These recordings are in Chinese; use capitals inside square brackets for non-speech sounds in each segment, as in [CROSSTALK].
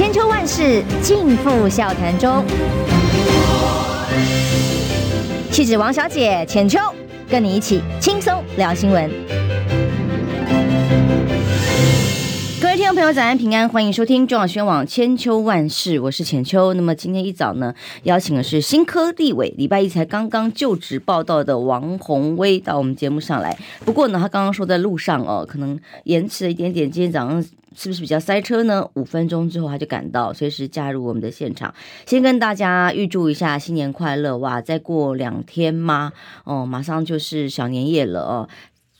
千秋万世尽付笑谈中。气质王小姐浅秋，跟你一起轻松聊新闻。各位听众朋友，早安平安，欢迎收听中广宣网千秋万世，我是浅秋。那么今天一早呢，邀请的是新科立委，礼拜一才刚刚就职报道的王宏威到我们节目上来。不过呢，他刚刚说在路上哦，可能延迟了一点点。今天早上是不是比较塞车呢？五分钟之后他就赶到，随时加入我们的现场。先跟大家预祝一下新年快乐哇！再过两天吗？哦，马上就是小年夜了哦。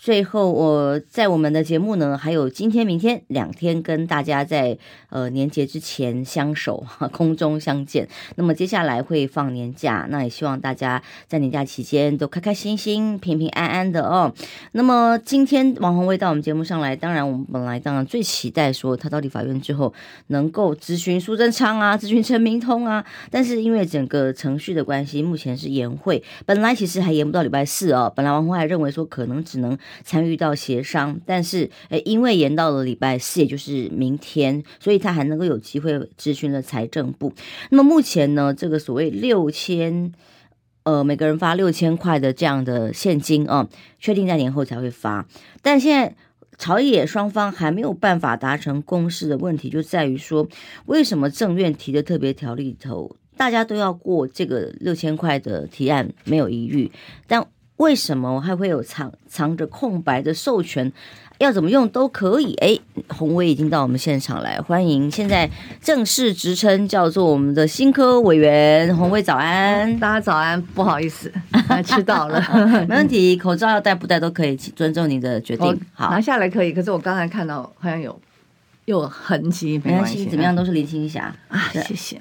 最后，我在我们的节目呢，还有今天、明天两天跟大家在呃年节之前相守，空中相见。那么接下来会放年假，那也希望大家在年假期间都开开心心、平平安安的哦。那么今天王鸿薇到我们节目上来，当然我们本来当然最期待说他到立法院之后能够咨询苏贞昌啊，咨询陈明通啊，但是因为整个程序的关系，目前是延会，本来其实还延不到礼拜四哦。本来王鸿薇还认为说可能只能。参与到协商，但是诶，因为延到了礼拜四，也就是明天，所以他还能够有机会咨询了财政部。那么目前呢，这个所谓六千，呃，每个人发六千块的这样的现金啊，确定在年后才会发。但现在朝野双方还没有办法达成共识的问题，就在于说，为什么政院提的特别条例里头，大家都要过这个六千块的提案没有疑虑，但为什么还会有藏藏着空白的授权？要怎么用都可以。哎，洪威已经到我们现场来，欢迎！现在正式职称叫做我们的新科委员洪威，早安，大家早安。不好意思，[LAUGHS] 迟到了，[LAUGHS] [LAUGHS] 没问题。口罩要戴不戴都可以，尊重你的决定。好，拿下来可以。可是我刚才看到好像有。有痕迹，没关系，怎么样都是林青霞啊！[LAUGHS] [LAUGHS] 谢谢，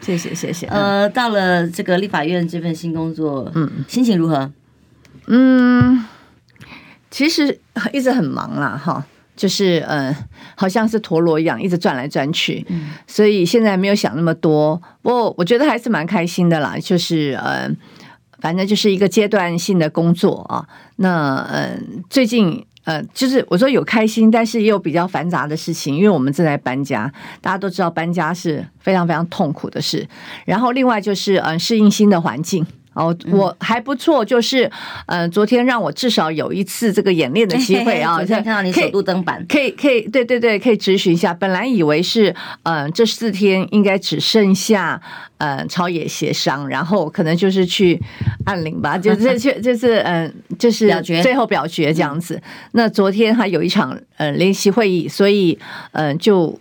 谢谢，谢谢。呃，到了这个立法院这份新工作，嗯，心情如何？嗯，其实一直很忙啦，哈，就是呃，好像是陀螺一样，一直转来转去，嗯，所以现在没有想那么多。不过我觉得还是蛮开心的啦，就是呃，反正就是一个阶段性的工作啊。那嗯，最近。呃，就是我说有开心，但是也有比较繁杂的事情，因为我们正在搬家，大家都知道搬家是非常非常痛苦的事。然后另外就是嗯，适应新的环境。哦，我还不错，就是呃，昨天让我至少有一次这个演练的机会 [LAUGHS] 啊。昨天看到你首度登板，可以可以，对对对，可以咨询一下。本来以为是呃，这四天应该只剩下呃朝野协商，然后可能就是去按铃吧，就 [LAUGHS] 是去就是嗯，就是最后表决这样子。那昨天还有一场呃联席会议，所以呃就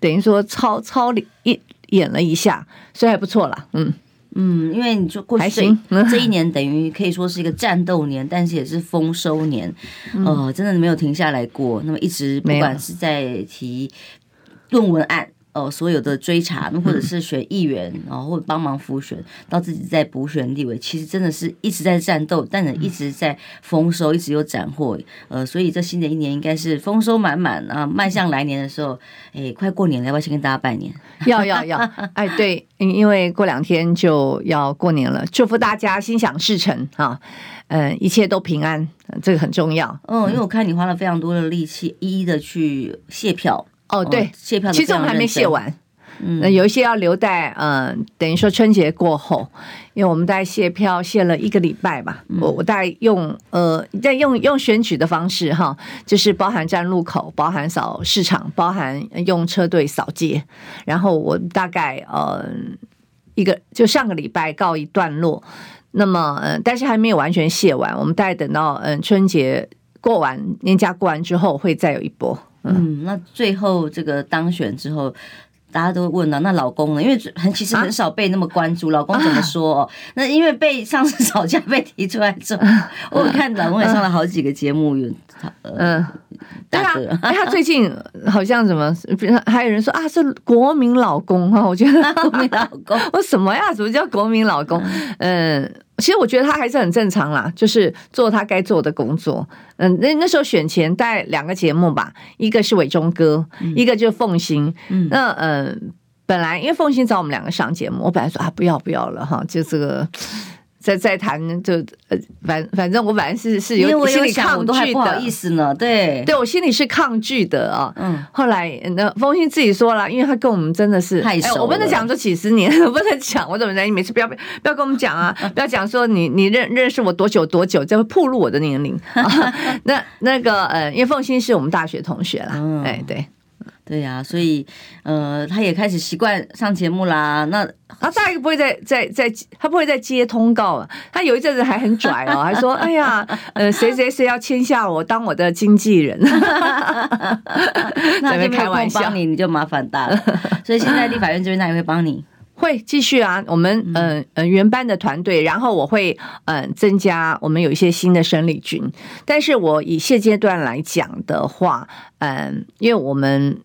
等于说操操一演了一下，所以还不错了，嗯。嗯，因为你就过去这 [LAUGHS] 这一年等于可以说是一个战斗年，但是也是丰收年，呃，真的没有停下来过。那么一直不管是在提论文案。哦，所有的追查，或者是选议员，然后或者帮忙辅选，到自己在补选立委，其实真的是一直在战斗，但是一直在丰收，一直有斩获。呃，所以这新的一年应该是丰收满满啊！迈向来年的时候，哎，快过年了，要不要先跟大家拜年？要要要！哎，对，因为过两天就要过年了，祝福大家心想事成啊！嗯，一切都平安，这个很重要。嗯，因为我看你花了非常多的力气，一一的去卸票。哦，对，谢票其实我们还没卸完，嗯，那有一些要留待，嗯、呃，等于说春节过后，因为我们大概谢票卸了一个礼拜吧，嗯、我我大概用呃，在用用选举的方式哈，就是包含站路口，包含扫市场，包含用车队扫街，然后我大概呃一个就上个礼拜告一段落，那么呃，但是还没有完全卸完，我们大概等到嗯、呃、春节过完年假过完之后，会再有一波。嗯，那最后这个当选之后，大家都问了，那老公呢？因为很其实很少被那么关注，啊、老公怎么说？哦？那因为被上次吵架被提出来之后，[LAUGHS] 我看老公也上了好几个节目，有嗯，对啊，哎，他最近好像什么，还有人说啊，是国民老公哈，我觉得 [LAUGHS] 国民老公，我 [LAUGHS] 什么呀？什么叫国民老公？嗯。其实我觉得他还是很正常啦，就是做他该做的工作。嗯，那那时候选前带两个节目吧，一个是伟忠哥，嗯、一个就是凤行。嗯，那嗯，本来因为凤行找我们两个上节目，我本来说啊不要不要了哈，就这个在在谈，就呃，反反正我反正是是有我心里抗拒的，不好意思呢，对，对我心里是抗拒的啊。嗯，后来那凤馨自己说了，因为他跟我们真的是太熟、欸，我不能讲说几十年，[LAUGHS] 我不能讲我怎么讲，你每次不要不要跟我们讲啊，[LAUGHS] 不要讲说你你认认识我多久多久，这会暴露我的年龄。[LAUGHS] 啊、那那个呃，因为凤馨是我们大学同学啦，嗯、哎对。对呀、啊，所以呃，他也开始习惯上节目啦。那他大概不会再再再，他不会再接通告了。他有一阵子还很拽哦，还说：“哎呀，呃，谁谁谁要签下我当我的经纪人。[LAUGHS] ”那就开玩笑，你你就麻烦大了。所以现在立法院这边他也会帮你，会继续啊。我们嗯嗯、呃、原班的团队，然后我会嗯、呃、增加我们有一些新的生力军。但是我以现阶段来讲的话，嗯、呃，因为我们。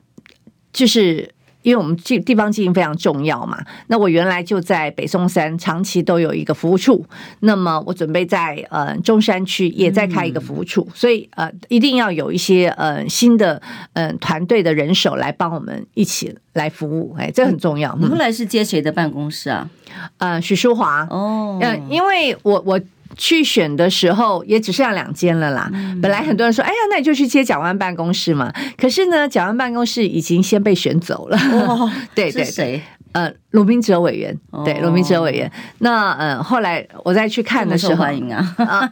就是因为我们地地方经营非常重要嘛，那我原来就在北松山长期都有一个服务处，那么我准备在呃中山区也再开一个服务处，嗯、所以呃一定要有一些呃新的呃团队的人手来帮我们一起来服务，哎，这很重要。你后来是接谁的办公室啊？呃，许淑华哦，呃，因为我我。去选的时候也只剩下两间了啦。本来很多人说：“哎呀，那你就去接蒋万办公室嘛。”可是呢，蒋万办公室已经先被选走了。哦，[LAUGHS] 对对，是谁？呃，鲁明哲委员。对，鲁明哲委员。那呃，后来我再去看的时候，欢迎啊！[LAUGHS] 啊，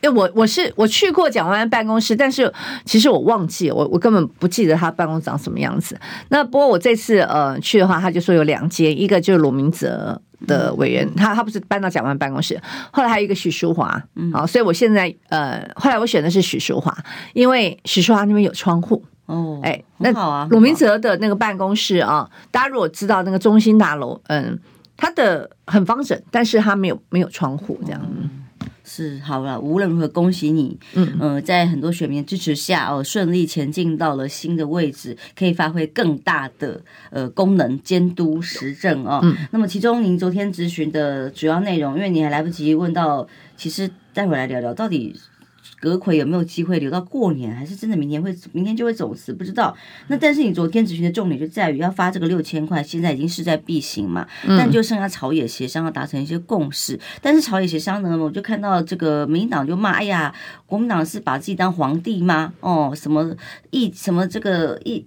因为我我是我去过蒋万办公室，但是其实我忘记我我根本不记得他办公室长什么样子。那不过我这次呃去的话，他就说有两间，一个就是卢明哲。的委员，他他不是搬到蒋万办公室，后来还有一个许淑华，嗯，好，所以我现在呃，后来我选的是许淑华，因为许淑华那边有窗户哦，哎，那好啊。鲁明哲的那个办公室啊，大家如果知道那个中心大楼，嗯，它的很方整，但是它没有没有窗户这样。嗯是好了，无论如何，恭喜你，嗯呃，在很多选民支持下哦，顺利前进到了新的位置，可以发挥更大的呃功能，监督实政哦。嗯，那么其中您昨天咨询的主要内容，因为你还来不及问到，其实待会来聊聊到底。阁魁有没有机会留到过年，还是真的明年会明天就会走辞？不知道。那但是你昨天咨询的重点就在于要发这个六千块，现在已经势在必行嘛。但就剩下朝野协商要达成一些共识。但是朝野协商呢，我就看到这个民进党就骂：“哎呀，国民党是把自己当皇帝吗？哦，什么一什么这个议。”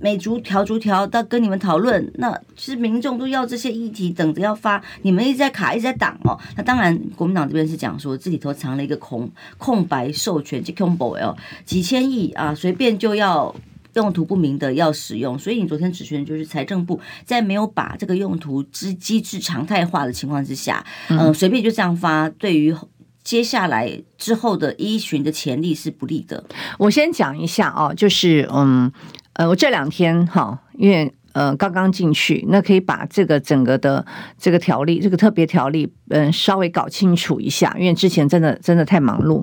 每逐条逐条到跟你们讨论，那其实民众都要这些议题，等着要发，你们一直在卡，一直在挡哦。那当然，国民党这边是讲说，这里头藏了一个空空白授权，就空白哦，几千亿啊，随便就要用途不明的要使用。所以你昨天指询就是财政部在没有把这个用途之机制常态化的情况之下，嗯、呃，随便就这样发，对于接下来之后的依循的潜力是不利的。我先讲一下哦，就是嗯。呃，我这两天哈，因为呃刚刚进去，那可以把这个整个的这个条例，这个特别条例，嗯，稍微搞清楚一下，因为之前真的真的太忙碌，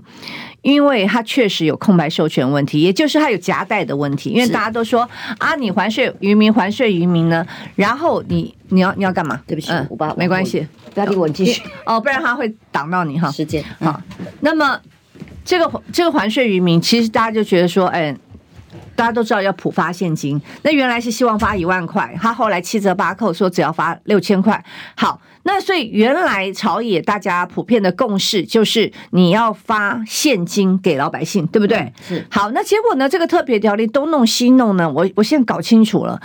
因为它确实有空白授权问题，也就是它有夹带的问题，因为大家都说啊，你还税渔民，还税渔民呢，然后你你要你要干嘛？对不起，嗯，我没关系，不要理我，继续哦，不然他会挡到你哈。时间好，那么这个这个还税渔民，其实大家就觉得说，哎。大家都知道要普发现金，那原来是希望发一万块，他后来七折八扣说只要发六千块。好，那所以原来朝野大家普遍的共识就是你要发现金给老百姓，对不对？是。好，那结果呢？这个特别条例东弄西弄呢？我我现在搞清楚了。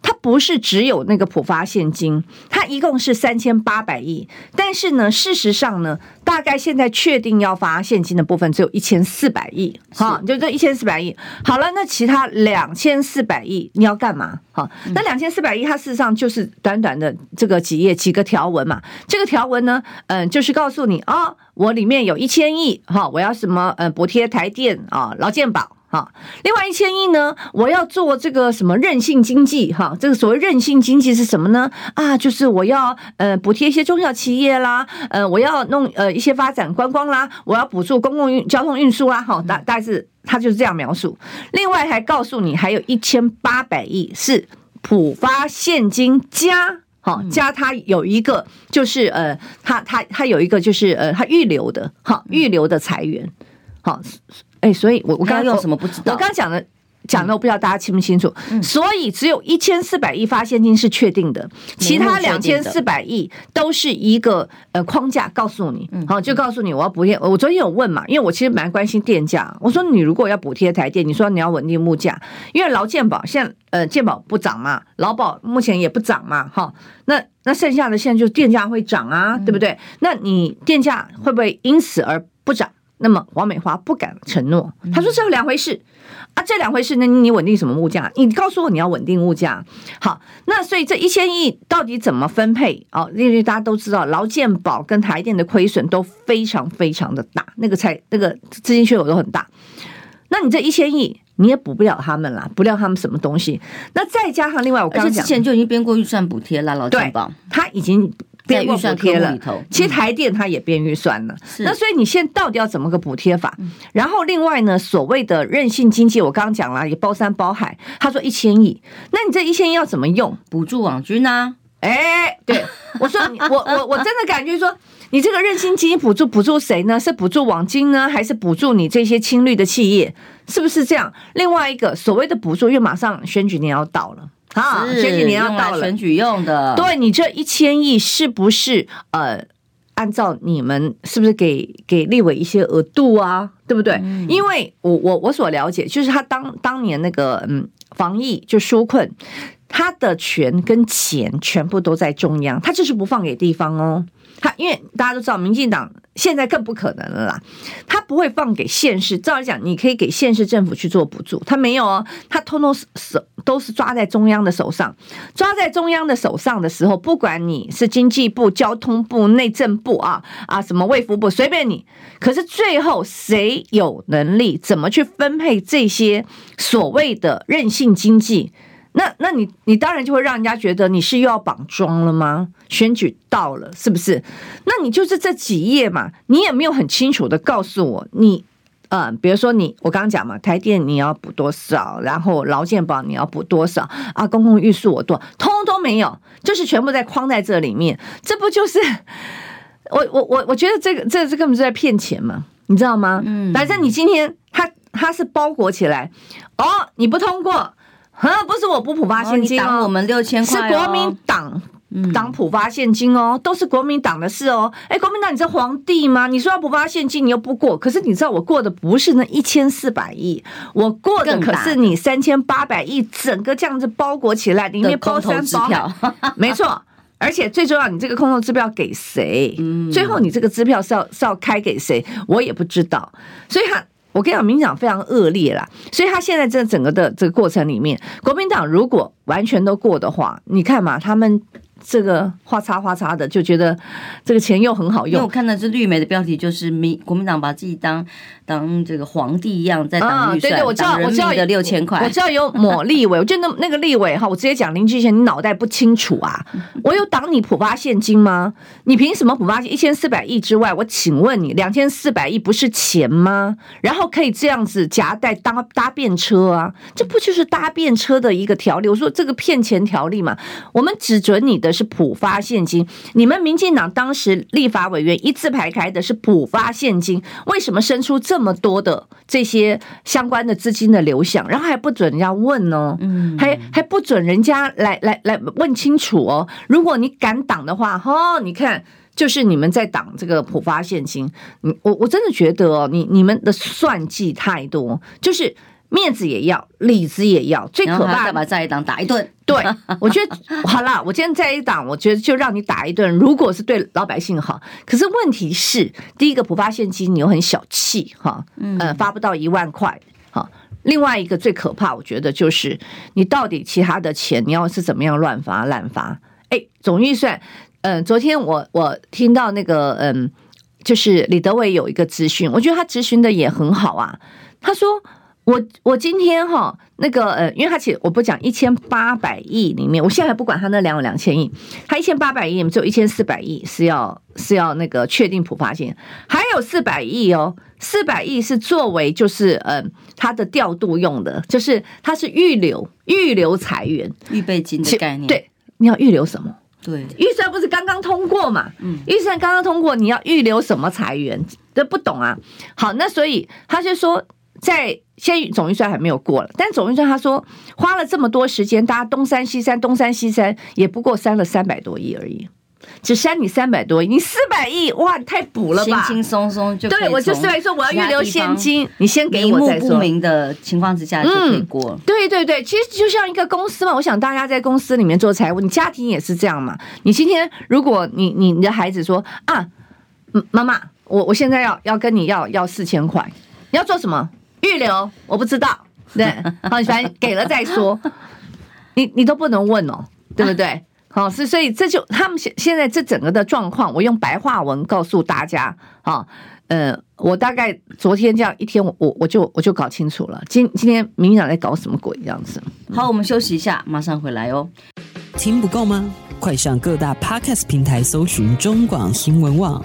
它不是只有那个普发现金，它一共是三千八百亿。但是呢，事实上呢，大概现在确定要发现金的部分只有一千四百亿。哈，就这一千四百亿。好了，那其他两千四百亿你要干嘛？好，那两千四百亿它事实上就是短短的这个几页几个条文嘛。这个条文呢，嗯，就是告诉你啊，我里面有一千亿，哈，我要什么？呃，补贴台电啊，劳健保。好，另外一千亿呢？我要做这个什么韧性经济？哈，这个所谓韧性经济是什么呢？啊，就是我要呃补贴一些中小企业啦，呃，我要弄呃一些发展观光啦，我要补助公共运交通运输啦。哈，大大概是他就是这样描述。另外还告诉你，还有一千八百亿是普发现金加，好加他有一个就是呃，他他他有一个就是呃，他预留的，哈预留的裁员，好。哎，所以我我刚刚用什么不知道？我刚刚讲的讲的我不知道大家清不清楚。嗯、所以只有一千四百亿发现金是确定的，其他两千四百亿都是一个呃框架告诉你，好就告诉你我要补贴。我昨天有问嘛，因为我其实蛮关心电价，我说你如果要补贴台电，你说你要稳定物价，因为劳健保现在呃健保不涨嘛，劳保目前也不涨嘛，哈，那那剩下的现在就电价会涨啊，对不对？那你电价会不会因此而不涨？那么王美花不敢承诺，他说这是两回事啊，这两回事，那你稳定什么物价？你告诉我你要稳定物价。好，那所以这一千亿到底怎么分配？哦，因为大家都知道劳健保跟台电的亏损都非常非常的大，那个财那个资金缺口都很大。那你这一千亿你也补不了他们啦，补了他们什么东西？那再加上另外我刚刚讲，之前就已经编过预算补贴了劳健保，他已经。编预算贴了，其实台电它也编预算了。嗯、那所以你现在到底要怎么个补贴法？然后另外呢，所谓的任性经济，我刚刚讲了，也包山包海。他说一千亿，那你这一千亿要怎么用？补助网军啊？哎，对，我说我我我真的感觉说，你这个任性经济补助补助谁呢？是补助网军呢，还是补助你这些青绿的企业？是不是这样？另外一个所谓的补助，因为马上选举年要到了。啊，选举年要到了，选举用的。对，你这一千亿是不是呃，按照你们是不是给给立委一些额度啊？对不对？嗯、因为我我我所了解，就是他当当年那个嗯防疫就纾困，他的权跟钱全部都在中央，他就是不放给地方哦。他因为大家都知道，民进党现在更不可能了啦，他不会放给县市。照理讲，你可以给县市政府去做补助，他没有哦，他通通手都是抓在中央的手上。抓在中央的手上的时候，不管你是经济部、交通部、内政部啊啊什么卫福部，随便你。可是最后谁有能力怎么去分配这些所谓的任性经济？那那你你当然就会让人家觉得你是又要绑桩了吗？选举到了是不是？那你就是这几页嘛，你也没有很清楚的告诉我你，呃，比如说你我刚刚讲嘛，台电你要补多少，然后劳健保你要补多少啊，公共预算我多，通通都没有，就是全部在框在这里面，这不就是我我我我觉得这个这这根本是在骗钱嘛，你知道吗？嗯，反正你今天他他是包裹起来，哦，你不通过。啊，不是我不普发现金哦，我们六千块是国民党党普发现金哦，都是国民党的事哦。哎，国民党，你是皇帝吗？你说要普发现金，你又不过，可是你知道我过的不是那一千四百亿，我过的可是你三千八百亿，整个这样子包裹起来，里面包山包海，[LAUGHS] 没错。而且最重要，你这个空头支票给谁？最后你这个支票是要是要开给谁？我也不知道。所以他。我跟你讲，民进党非常恶劣啦，所以他现在这整个的这个过程里面，国民党如果完全都过的话，你看嘛，他们。这个花叉花叉的，就觉得这个钱又很好用。因为我看到这绿媒的标题，就是民国民党把自己当当这个皇帝一样在当预算，对对，我知道，我知道的六千块，我知道有抹立委，我觉得那那个立委哈，我直接讲林志贤，你脑袋不清楚啊？[LAUGHS] 我有挡你普发现金吗？你凭什么普发现一千四百亿之外？我请问你，两千四百亿不是钱吗？然后可以这样子夹带搭搭便车啊？这不就是搭便车的一个条例？我说这个骗钱条例嘛，我们只准你的。是普发现金，你们民进党当时立法委员一字排开的是普发现金，为什么生出这么多的这些相关的资金的流向，然后还不准人家问呢？嗯，还还不准人家来来来问清楚哦。如果你敢挡的话，哦，你看，就是你们在挡这个普发现金。你我我真的觉得哦，你你们的算计太多，就是。面子也要，里子也要，最可怕的把在一党打一顿。对，我觉得 [LAUGHS] 好了，我今天在一党，我觉得就让你打一顿。如果是对老百姓好，可是问题是，第一个普发现金你又很小气哈，呃，发不到一万块哈。另外一个最可怕，我觉得就是你到底其他的钱你要是怎么样乱发滥发？哎，总预算，嗯、呃，昨天我我听到那个嗯，就是李德伟有一个咨询，我觉得他咨询的也很好啊，他说。我我今天哈那个呃，因为他其实我不讲一千八百亿里面，我现在还不管他那两两千亿，他一千八百亿里面只有一千四百亿是要是要那个确定普发金，还有四百亿哦，四百亿是作为就是呃他的调度用的，就是他是预留预留财源预备金的概念，对，你要预留什么？对，预算不是刚刚通过嘛？嗯，预算刚刚通过，你要预留什么财源？这不懂啊。好，那所以他就说在。现在总预算还没有过了，但总预算他说花了这么多时间，大家东山西山，东山西山，也不过删了三百多亿而已。只删你三百多亿，你四百亿，哇，你太补了吧？轻轻松松就对我就四百说我要预留现金，你先给我再说。不明的情况之下就可以过。嗯，对对对，其实就像一个公司嘛，我想大家在公司里面做财务，你家庭也是这样嘛。你今天如果你你你的孩子说啊，妈妈，我我现在要要跟你要要四千块，你要做什么？预留？我不知道。对，好，反正给了再说。[LAUGHS] 你你都不能问哦，对不对？[LAUGHS] 好，是所以这就他们现现在这整个的状况，我用白话文告诉大家。好，呃，我大概昨天这样一天，我我我就我就搞清楚了。今今天民进党在搞什么鬼这样子？好，我们休息一下，马上回来哦。听不够吗？快上各大 Podcast 平台搜寻中广新闻网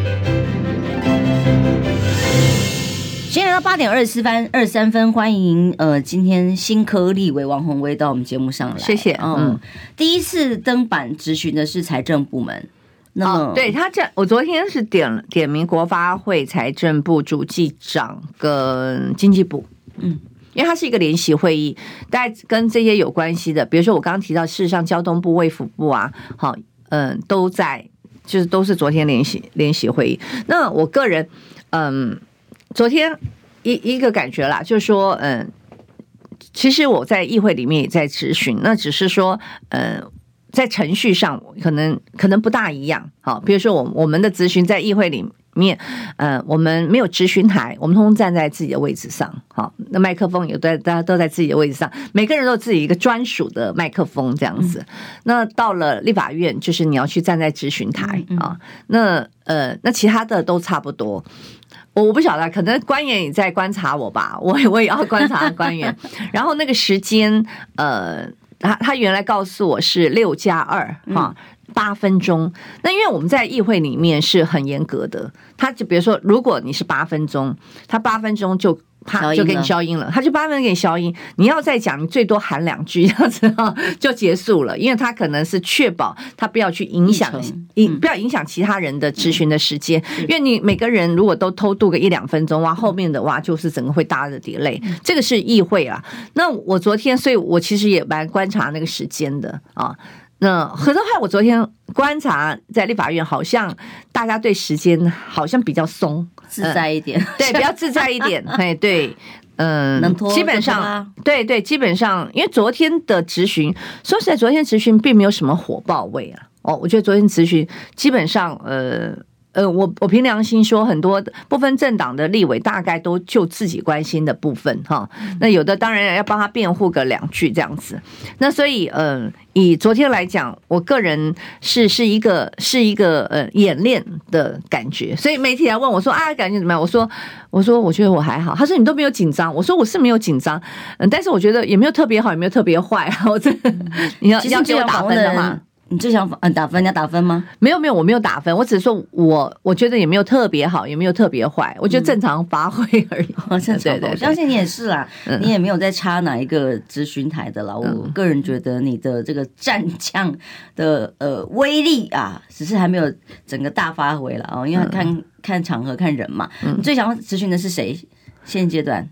现在到八点二十四分二十三分，欢迎呃，今天新科立委王宏威到我们节目上来，谢谢。嗯，第一次登板质询的是财政部门，那么、哦、对他这，我昨天是点点名国发会、财政部主计长跟经济部，嗯。因为它是一个联席会议，大家跟这些有关系的，比如说我刚刚提到，事实上交通部、卫福部啊，好，嗯，都在，就是都是昨天联席联席会议。那我个人，嗯，昨天一一个感觉啦，就是说，嗯，其实我在议会里面也在质询，那只是说，嗯，在程序上可能可能不大一样，好，比如说我我们的咨询在议会里。面，呃，我们没有咨询台，我们通通站在自己的位置上，好，那麦克风也在，大家都在自己的位置上，每个人都有自己一个专属的麦克风这样子。嗯、那到了立法院，就是你要去站在咨询台啊。那呃，那其他的都差不多。我我不晓得，可能官员也在观察我吧，我我也要观察官员。[LAUGHS] 然后那个时间，呃，他他原来告诉我是六加二哈。八分钟，那因为我们在议会里面是很严格的，他就比如说，如果你是八分钟，他八分钟就啪就给你消音了，他就把分给你消音，你要再讲，你最多喊两句 [LAUGHS] 这样子哈就结束了，因为他可能是确保他不要去影响影不要影响其他人的咨询的时间，因为你每个人如果都偷渡个一两分钟哇，后面的哇就是整个会大的 delay，这个是议会啊。那我昨天，所以我其实也蛮观察那个时间的啊。那可是话，我昨天观察在立法院，好像大家对时间好像比较松，自在一点，对，比较自在一点。[LAUGHS] 哎，对，嗯，基本上，对对，基本上，因为昨天的咨询，说实在，昨天咨询并没有什么火爆味啊。哦，我觉得昨天咨询基本上，呃。呃，我我凭良心说，很多不分政党的立委大概都就自己关心的部分哈。那有的当然要帮他辩护个两句这样子。那所以，呃，以昨天来讲，我个人是是一个是一个呃演练的感觉。所以媒体来问我说啊，感觉怎么样？我说我说我觉得我还好。他说你都没有紧张。我说我是没有紧张，嗯，但是我觉得也没有特别好，也没有特别坏。[LAUGHS] 我这你要要给我打分的话。你最想嗯打分？你要打分吗？没有没有，我没有打分，我只是说我我觉得也没有特别好，也没有特别坏，我觉得正常发挥而已。[LAUGHS] 正常，我相信你也是啦，你也没有在插哪一个咨询台的啦。我个人觉得你的这个战将的呃威力啊，只是还没有整个大发挥了啊，因为看看场合看人嘛。你最想咨询的是谁？现阶段？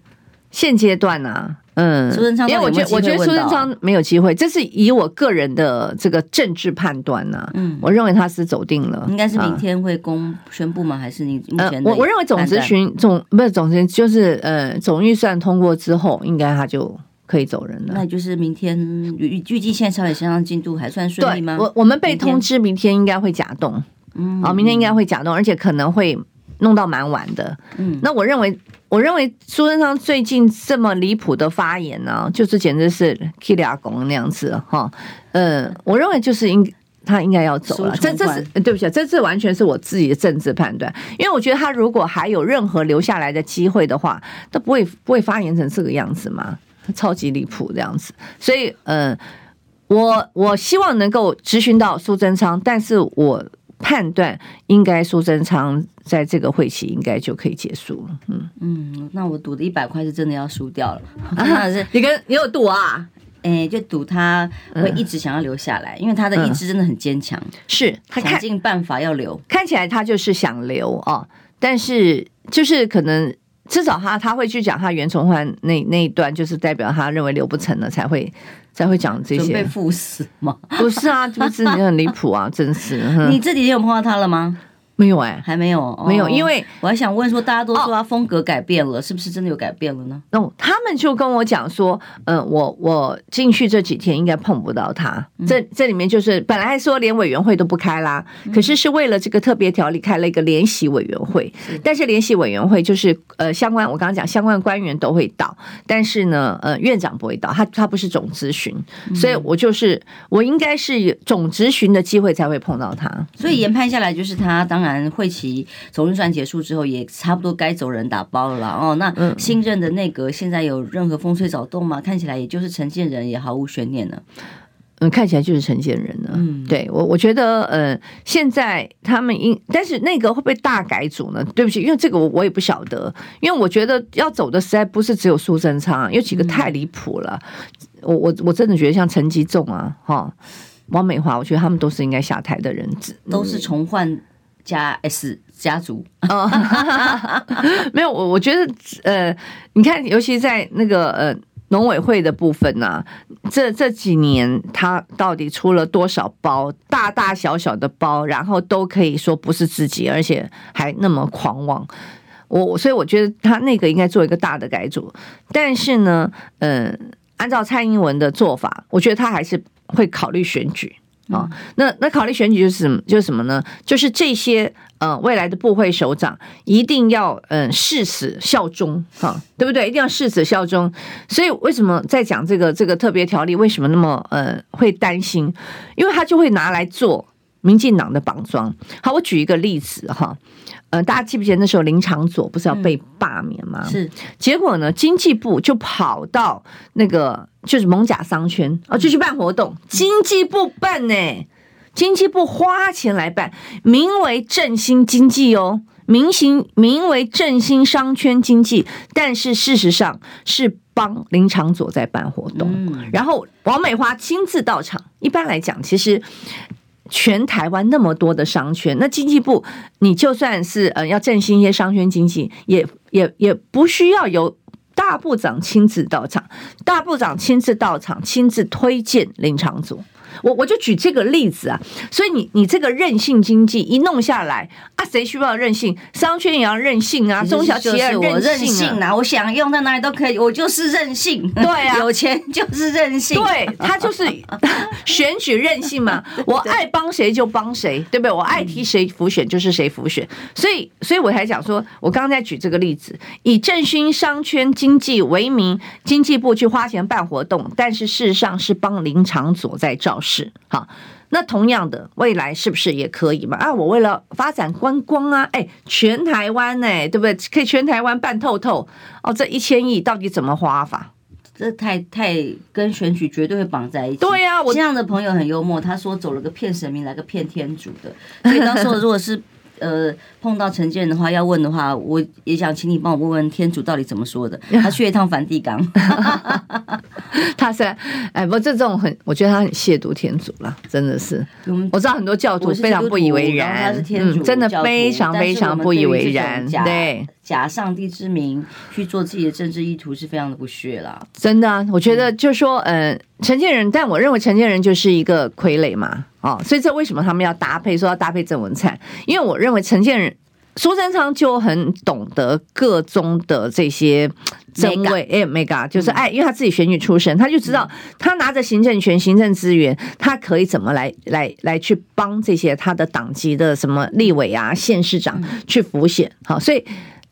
现阶段呢？嗯，苏贞昌，因为我觉得，我觉得苏贞昌没有机会，这是以我个人的这个政治判断呢。嗯，我认为他是走定了，应该是明天会公宣布吗？还是你目前？我我认为总咨询总不是总质询，就是呃总预算通过之后，应该他就可以走人了。那就是明天预预计现在朝野协商进度还算顺利吗？我我们被通知明天应该会假动，嗯，啊，明天应该会假动，而且可能会弄到蛮晚的。嗯，那我认为。我认为苏贞昌最近这么离谱的发言呢、啊，就是简直是 k i l a 公那样子哈。嗯，我认为就是应他应该要走了。这这是对不起，这这完全是我自己的政治判断。因为我觉得他如果还有任何留下来的机会的话，都不会不会发言成这个样子嘛，超级离谱这样子。所以，嗯，我我希望能够咨询到苏贞昌，但是我判断，应该苏贞昌在这个会期应该就可以结束了。嗯嗯，那我赌的一百块是真的要输掉了。[LAUGHS] [LAUGHS] 啊，是你跟你有赌啊？哎、欸，就赌他会一直想要留下来，嗯、因为他的意志真的很坚强，是他想尽办法要留。看起来他就是想留哦，但是就是可能至少他他会去讲他袁崇焕那那一段，就是代表他认为留不成了才会才会讲这些。准备赴死吗？不是啊，就是你很离谱啊，真是。你这几天有碰到他了吗？没有哎、欸，还没有，没有，因为我还想问说，大家都说他风格改变了，哦、是不是真的有改变了呢？哦，他们就跟我讲说，嗯、呃，我我进去这几天应该碰不到他。嗯、这这里面就是本来说连委员会都不开啦，嗯、可是是为了这个特别条例开了一个联席委员会，是但是联席委员会就是呃相关，我刚刚讲相关官员都会到，但是呢，呃，院长不会到，他他不是总咨询，嗯、所以我就是我应该是总咨询的机会才会碰到他。所以研判下来就是他当然。会期从预算结束之后，也差不多该走人打包了哦。那新任的内阁现在有任何风吹草动吗？看起来也就是陈建仁，也毫无悬念了。嗯，看起来就是陈建仁了。嗯，对我我觉得，呃，现在他们应，但是内阁会不会大改组呢？对不起，因为这个我我也不晓得，因为我觉得要走的实在不是只有苏贞昌，有几个太离谱了。我我我真的觉得像陈吉仲啊，哈，王美华，我觉得他们都是应该下台的人，都是重换。加 S 家族哦，[LAUGHS] 没有我，我觉得呃，你看，尤其在那个呃农委会的部分呢、啊，这这几年他到底出了多少包，大大小小的包，然后都可以说不是自己，而且还那么狂妄。我所以我觉得他那个应该做一个大的改组，但是呢，嗯、呃，按照蔡英文的做法，我觉得他还是会考虑选举。啊、那那考虑选举就是什么？就是什么呢？就是这些呃未来的部会首长一定要嗯誓死效忠，哈、对不对？一定要誓死效忠。所以为什么在讲这个这个特别条例？为什么那么呃会担心？因为他就会拿来做民进党的绑桩。好，我举一个例子哈。呃，大家记不记得那时候林长佐不是要被罢免吗？嗯、是，结果呢，经济部就跑到那个就是艋舺商圈啊，就去办活动。经济部办呢，经济部花钱来办，名为振兴经济哦，名行名为振兴商圈经济，但是事实上是帮林长佐在办活动，嗯、然后王美花亲自到场。一般来讲，其实。全台湾那么多的商圈，那经济部你就算是呃要振兴一些商圈经济，也也也不需要由大部长亲自到场，大部长亲自到场，亲自推荐林长组。我我就举这个例子啊，所以你你这个任性经济一弄下来啊，谁需要任性？商圈也要任性啊，中小企业任性啊，我想用在哪里都可以，我就是任性。对啊，有钱就是任性。对，他就是 [LAUGHS] 选举任性嘛，我爱帮谁就帮谁，对不对？我爱替谁浮选就是谁浮选。所以，所以我才讲说，我刚刚在举这个例子，以振兴商圈经济为名，经济部去花钱办活动，但是事实上是帮林长佐在造势。是好，那同样的未来是不是也可以嘛？啊，我为了发展观光啊，哎，全台湾哎，对不对？可以全台湾办透透哦，这一千亿到底怎么花法？这太太跟选举绝对会绑在一起。对呀、啊，我这样的朋友很幽默，他说走了个骗神明，来个骗天主的。所以当时如果是。呃，碰到陈建仁的话，要问的话，我也想请你帮我问问天主到底怎么说的。他去一趟梵蒂冈，[LAUGHS] 他是哎，不，这种很，我觉得他很亵渎天主了，真的是。我知道很多教徒非常不以为然，他是天主，真的非常非常不以为然。对，假上帝之名去做自己的政治意图，是非常的不屑了。真的啊，我觉得就说，呃，陈建仁，但我认为陈建仁就是一个傀儡嘛。哦，所以这为什么他们要搭配？说要搭配郑文灿，因为我认为陈建仁、苏贞昌就很懂得个中的这些真伪。哎，Mega 就是哎，因为他自己选举出身，他就知道他拿着行政权、行政资源，他可以怎么来来来去帮这些他的党籍的什么立委啊、县市长去浮选。好，所以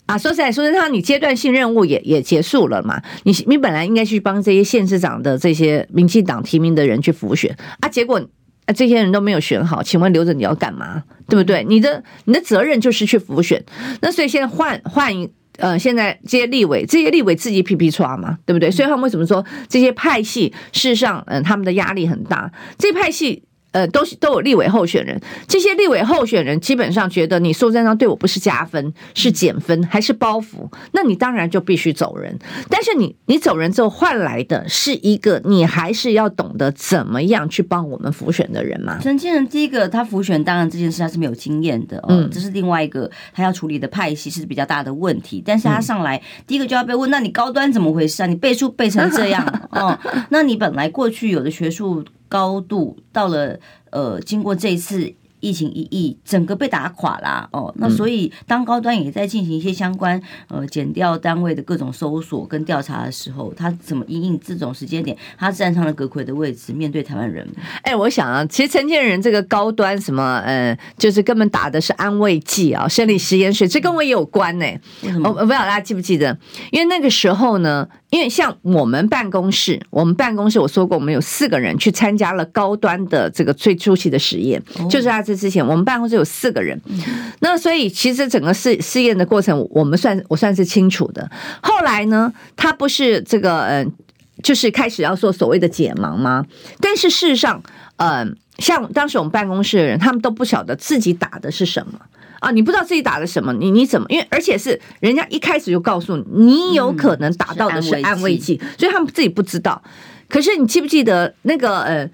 啊，说实在，苏贞昌你阶段性任务也也结束了嘛？你你本来应该去帮这些县市长的这些民进党提名的人去辅选啊，结果。啊，这些人都没有选好，请问留着你要干嘛？对不对？你的你的责任就是去辅选。那所以现在换换一呃，现在这些立委，这些立委自己皮皮抓嘛，对不对？所以他们为什么说这些派系事实上，嗯，他们的压力很大？这派系呃，都是都有立委候选人，这些立委候选人基本上觉得你苏贞昌对我不是加分，是减分还是包袱？那你当然就必须走人。但是你你走人之后换来的是一个，你还是要懂得怎么样去帮我们辅选的人嘛。陈建仁第一个他辅选，当然这件事他是没有经验的哦，这是另外一个他要处理的派系是比较大的问题。但是他上来第一个就要被问，那你高端怎么回事啊？你背书背成这样 [LAUGHS] 哦，那你本来过去有的学术。高度到了，呃，经过这一次。疫情一役，整个被打垮啦，哦，那所以当高端也在进行一些相关呃减掉单位的各种搜索跟调查的时候，他怎么因应这种时间点，他站上了阁魁的位置，面对台湾人？哎、欸，我想啊，其实陈建仁这个高端什么，呃，就是根本打的是安慰剂啊，生理食盐水，这跟我也有关呢、欸。我我不知道大家记不记得，因为那个时候呢，因为像我们办公室，我们办公室我说过，我们有四个人去参加了高端的这个最初期的实验，哦、就是在。这之前，我们办公室有四个人，那所以其实整个试试验的过程，我们算我算是清楚的。后来呢，他不是这个嗯，就是开始要做所谓的解盲吗？但是事实上，嗯，像当时我们办公室的人，他们都不晓得自己打的是什么啊！你不知道自己打了什么，你你怎么？因为而且是人家一开始就告诉你，你有可能打到的是安慰剂，所以他们自己不知道。可是你记不记得那个呃？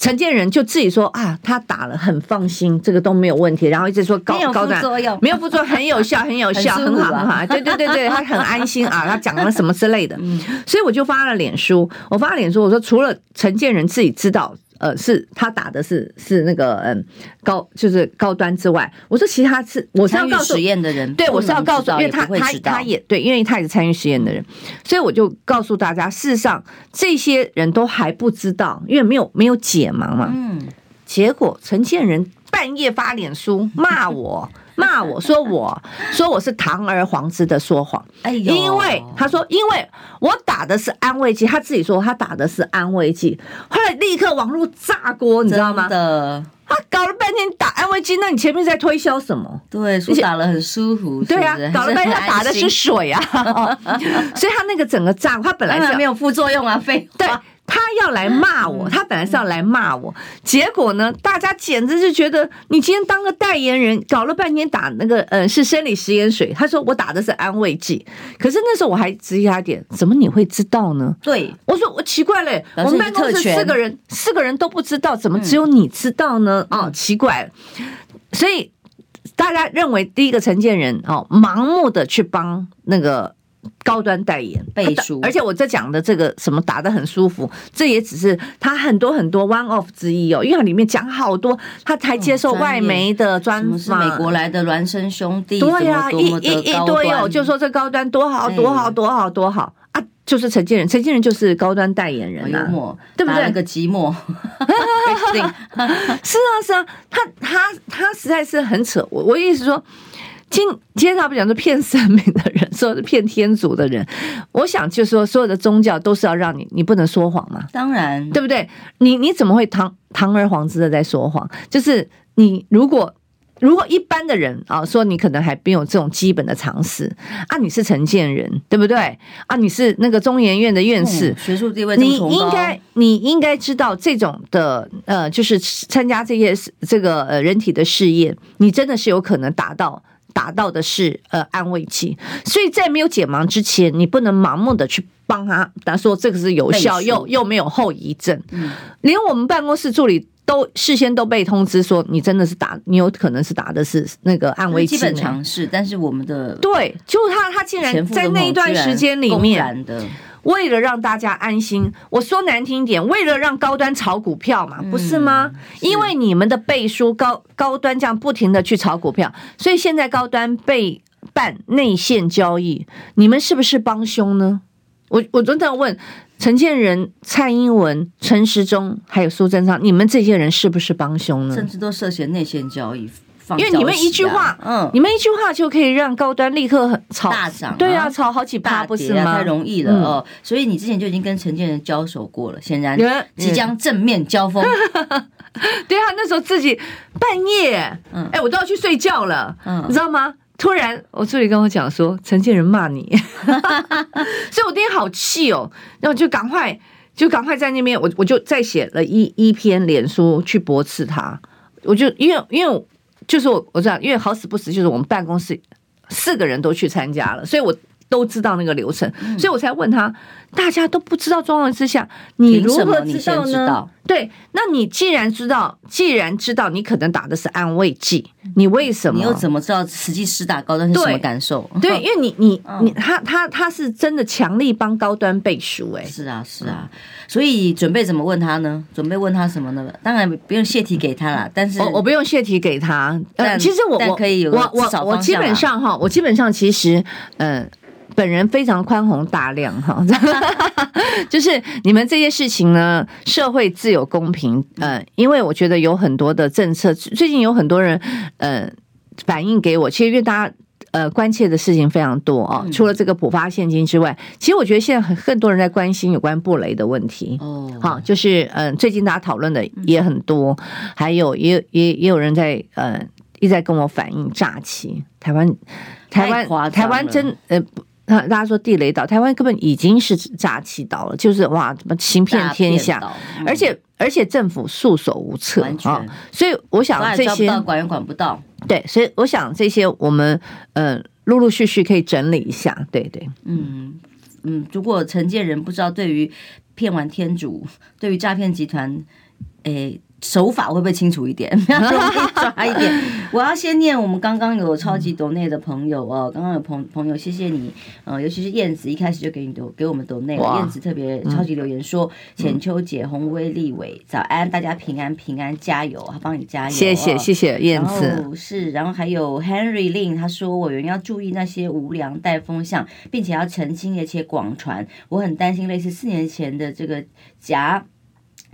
陈建仁就自己说啊，他打了很放心，这个都没有问题，然后一直说高高端没有副作用，很有 [LAUGHS] 效，很有效，很好很好，对对对对，他很安心啊，他讲了什么之类的，所以我就发了脸书，我发了脸书，我说除了陈建仁自己知道。呃，是他打的是是那个嗯高就是高端之外，我说其他是我是要告诉实验的人，对我是要告诉，因为他他他也对，因为他也是参与实验的人，所以我就告诉大家，事实上这些人都还不知道，因为没有没有解盲嘛。嗯，结果陈建仁半夜发脸书骂我。骂我说我说我是堂而皇之的说谎，哎呦，因为他说因为我打的是安慰剂，他自己说他打的是安慰剂，后来立刻网络炸锅，你知道吗？的，他搞了半天打安慰剂，那你前面在推销什么？对，说打了很舒服，对啊，搞了半天他打的是水啊，[LAUGHS] 所以他那个整个炸，他本来是没有副作用啊，废话。他要来骂我，他本来是要来骂我，结果呢，大家简直是觉得你今天当个代言人，搞了半天打那个呃是生理食盐水，他说我打的是安慰剂，可是那时候我还质疑他点，怎么你会知道呢？对，我说我奇怪嘞，我们办公室四个人四个人都不知道，怎么只有你知道呢？哦，奇怪，所以大家认为第一个承建人哦，盲目的去帮那个。高端代言背书，而且我在讲的这个什么打得很舒服，这也只是他很多很多 one off 之一哦，因为它里面讲好多，他才接受外媒的专访，是美国来的孪生兄弟，对呀，一一一堆哦，就说这高端多好多好多好多好啊，就是陈建仁，陈建仁就是高端代言人啊，对不对？那个寂寞，[LAUGHS] 是啊是啊，他他他实在是很扯，我我意思说。今今天他不讲是骗神明的人，说是骗天主的人。我想就是说，所有的宗教都是要让你，你不能说谎嘛。当然，对不对？你你怎么会堂堂而皇之的在说谎？就是你如果如果一般的人啊，说你可能还没有这种基本的常识啊，你是陈建人，对不对？啊，你是那个中研院的院士，嗯、学术地位你应该你应该知道这种的呃，就是参加这些这个呃人体的试验，你真的是有可能达到。达到的是呃安慰剂，所以在没有解盲之前，你不能盲目的去帮他，他说这个是有效，又又没有后遗症。嗯，连我们办公室助理都事先都被通知说，你真的是打，你有可能是打的是那个安慰剂。基本常识，但是我们的对，就他他竟然在那一段时间里面。为了让大家安心，我说难听点，为了让高端炒股票嘛，不是吗？嗯、是因为你们的背书高高端这样不停的去炒股票，所以现在高端被办内线交易，你们是不是帮凶呢？我我真的要问陈建仁、蔡英文、陈时中还有苏贞昌，你们这些人是不是帮凶呢？甚至都涉嫌内线交易。因为你们一句话，嗯，你们一句话就可以让高端立刻很炒大涨，对啊，炒好几趴不是吗？太容易了哦。所以你之前就已经跟陈建仁交手过了，显然即将正面交锋。[LAUGHS] 对啊，那时候自己半夜，嗯，哎，我都要去睡觉了，嗯，你知道吗？突然我助理跟我讲说陈建仁骂你，[LAUGHS] 所以我今天好气哦，然后就赶快。就赶快在那边，我我就再写了一一篇脸书去驳斥他。我就因为因为就是我我知道，因为好死不死就是我们办公室四个人都去参加了，所以我。都知道那个流程，所以我才问他。大家都不知道状况之下，你如何知道呢？对，那你既然知道，既然知道你可能打的是安慰剂，你为什么？你又怎么知道实际施打高端是什么感受？对，对，因为你你 [LAUGHS] 你他他他是真的强力帮高端背书哎、欸，是啊是啊，所以准备怎么问他呢？准备问他什么呢？当然不用泄题给他了，但是我我不用泄题给他。呃，其实我我可以有我我我基本上哈，我基本上其实嗯。呃本人非常宽宏大量哈，[LAUGHS] 就是你们这些事情呢，社会自有公平。嗯，因为我觉得有很多的政策，最近有很多人呃反映给我，其实因为大家呃关切的事情非常多啊。除了这个普发现金之外，其实我觉得现在很更多人在关心有关布雷的问题。哦，好，就是嗯，最近大家讨论的也很多，还有也也也有人在呃一直在跟我反映诈欺，台湾台湾台湾真呃。大家说地雷岛，台湾根本已经是诈欺岛了，就是哇，怎么行骗天下，嗯、而且而且政府束手无策啊、哦！所以我想这些管也管不到，对，所以我想这些我们呃陆陆续续可以整理一下，对对，嗯嗯，如果承建人不知道对于骗完天主，对于诈骗集团，诶。手法会不会清楚一点，比较容易抓一点？[LAUGHS] 我要先念我们刚刚有超级抖内的朋友哦，刚刚有朋朋友，谢谢你，呃，尤其是燕子一开始就给你抖给我们抖内，燕子特别超级留言说：浅、嗯、秋姐、洪威、立伟，早安，大家平安平安，加油，他帮你加油，谢谢谢谢燕子，是，然后还有 Henry Lin，他说委员要注意那些无良带风向，并且要澄清而且广传，我很担心类似四年前的这个假。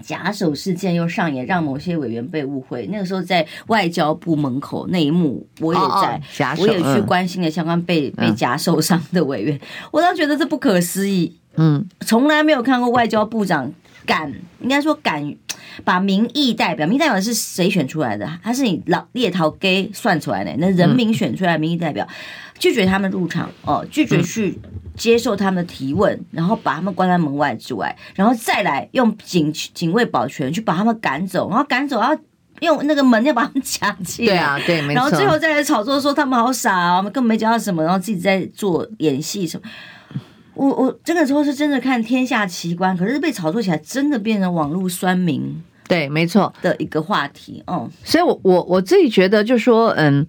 假手事件又上演，让某些委员被误会。那个时候在外交部门口那一幕，我也在，哦哦我也去关心了相关被、嗯、被假手伤的委员。我倒觉得这不可思议，嗯，从来没有看过外交部长敢，应该说敢把民意代表，民意代表是谁选出来的？他是你老猎头给算出来的，那人民选出来的民意代表。嗯拒绝他们入场哦，拒绝去接受他们的提问，嗯、然后把他们关在门外之外，然后再来用警警卫保全去把他们赶走，然后赶走，然后用那个门要把他们夹起来。对啊，对，没错。然后最后再来炒作说他们好傻啊，我们根本没讲到什么，然后自己在做演戏什么。我我这个时候是真的看天下奇观，可是被炒作起来，真的变成网络酸民。对，没错的一个话题。嗯，所以我我我自己觉得，就说嗯。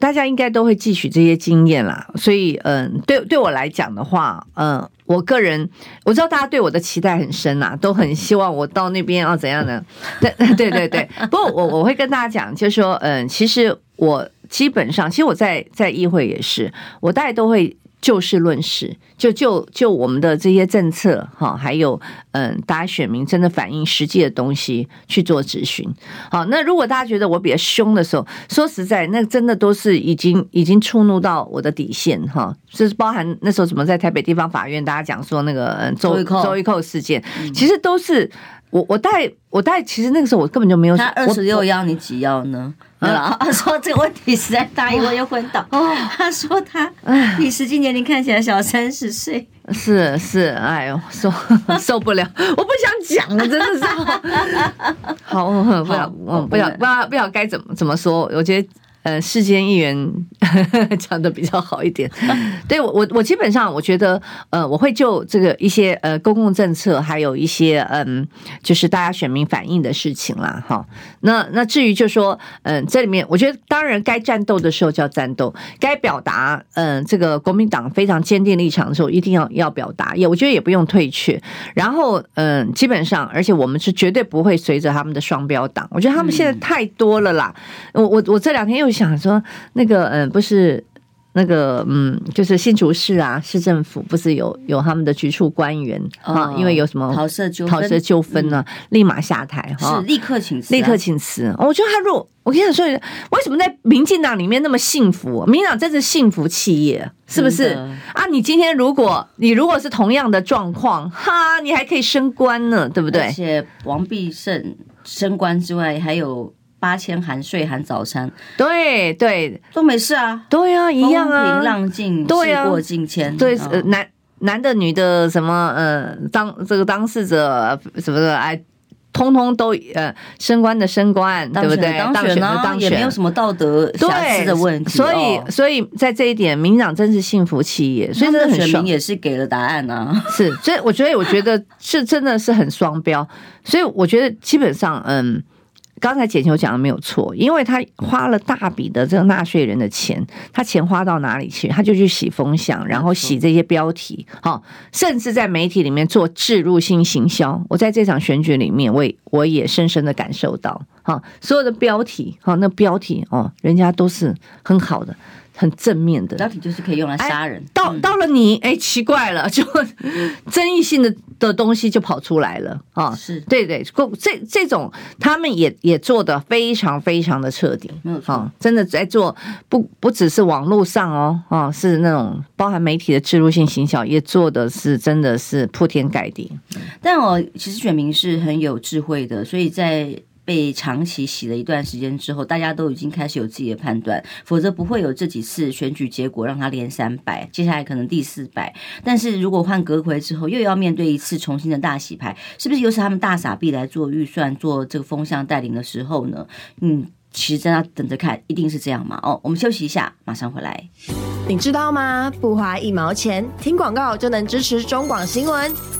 大家应该都会汲取这些经验啦，所以嗯，对对我来讲的话，嗯，我个人我知道大家对我的期待很深呐，都很希望我到那边要怎样呢？[LAUGHS] [LAUGHS] 对对对对，不过我我会跟大家讲，就是说嗯，其实我基本上，其实我在在议会也是，我大概都会。就事论事，就就就我们的这些政策哈，还有嗯，大家选民真的反映实际的东西去做质询。好，那如果大家觉得我比较凶的时候，说实在，那真的都是已经已经触怒到我的底线哈。就是包含那时候怎么在台北地方法院，大家讲说那个嗯周周玉蔻事件，其实都是我我带我带，其实那个时候我根本就没有。他二十六要，你几幺呢？对了，[LAUGHS] 他说这个问题实在大，一问又昏倒。哦，[LAUGHS] 他说他比实际年龄看起来小三十岁。[LAUGHS] 是是，哎呦，受受不了，我不想讲了，真的是。好，不要，我不要，不要，不要，该怎么怎么说？我觉得。呃，世间议员 [LAUGHS] 讲的比较好一点。对我，我我基本上我觉得，呃，我会就这个一些呃公共政策，还有一些嗯，就是大家选民反映的事情啦，哈。那那至于就说，嗯，这里面我觉得当然该战斗的时候就要战斗，该表达嗯这个国民党非常坚定立场的时候，一定要要表达，也我觉得也不用退却。然后嗯，基本上，而且我们是绝对不会随着他们的双标党，我觉得他们现在太多了啦。我我我这两天又。想说那个嗯，不是那个嗯，就是新竹市啊，市政府不是有有他们的局处官员啊，因为有什么桃色纠桃色纠纷呢，立马下台哈，是立刻请辞，立刻请辞。我觉得他如果我跟你说，为什么在民进党里面那么幸福？民进党真是幸福企业，是不是啊？你今天如果你如果是同样的状况，哈，你还可以升官呢，对不对？而且王必胜升官之外，还有。八千含税含早餐，对对，都没事啊，对啊，一样啊，风平浪静，对啊，事过境迁，对，呃，难男的、女的，什么呃，当这个当事者什么的，哎。通通都呃升官的升官，对不对？当选的当选，也没有什么道德瑕疵的问题。所以，所以在这一点，民进党真是幸福企业，所以真的很选民也是给了答案啊。[LAUGHS] 是，所以我觉得，我觉得是真的是很双标。所以我觉得基本上，嗯。刚才简秋讲的没有错，因为他花了大笔的这个纳税人的钱，他钱花到哪里去，他就去洗风向，然后洗这些标题，好，甚至在媒体里面做置入性行销。我在这场选举里面，我也我也深深的感受到，哈，所有的标题，哈，那标题哦，人家都是很好的。很正面的标题就是可以用来杀人。到到了你，哎，奇怪了，就 [LAUGHS] 争议性的的东西就跑出来了啊！是对对，这这种他们也也做的非常非常的彻底，没有错，真的在做不不只是网络上哦，啊，是那种包含媒体的植入性行销，也做的是真的是铺天盖地。但我其实选民是很有智慧的，所以在。被长期洗了一段时间之后，大家都已经开始有自己的判断，否则不会有这几次选举结果让他连三败，接下来可能第四败。但是如果换阁揆之后，又要面对一次重新的大洗牌，是不是又是他们大傻逼来做预算、做这个风向带领的时候呢？嗯，其实在那等着看，一定是这样嘛？哦，我们休息一下，马上回来。你知道吗？不花一毛钱，听广告就能支持中广新闻。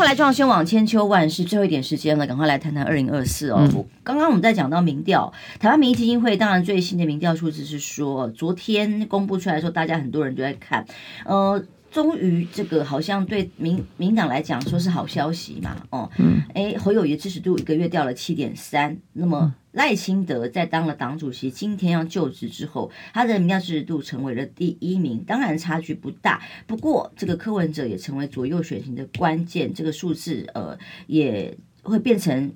后来，中广宣网千秋万世，最后一点时间了，赶快来谈谈二零二四哦。刚刚我们在讲到民调，台湾民意基金会当然最新的民调数字是说，昨天公布出来说，大家很多人都在看，呃。终于，这个好像对民民党来讲说是好消息嘛，哦，嗯，哎，侯友宜支持度一个月掉了七点三，那么赖清德在当了党主席，今天要就职之后，他的民调支持度成为了第一名，当然差距不大，不过这个柯文哲也成为左右选情的关键，这个数字呃也会变成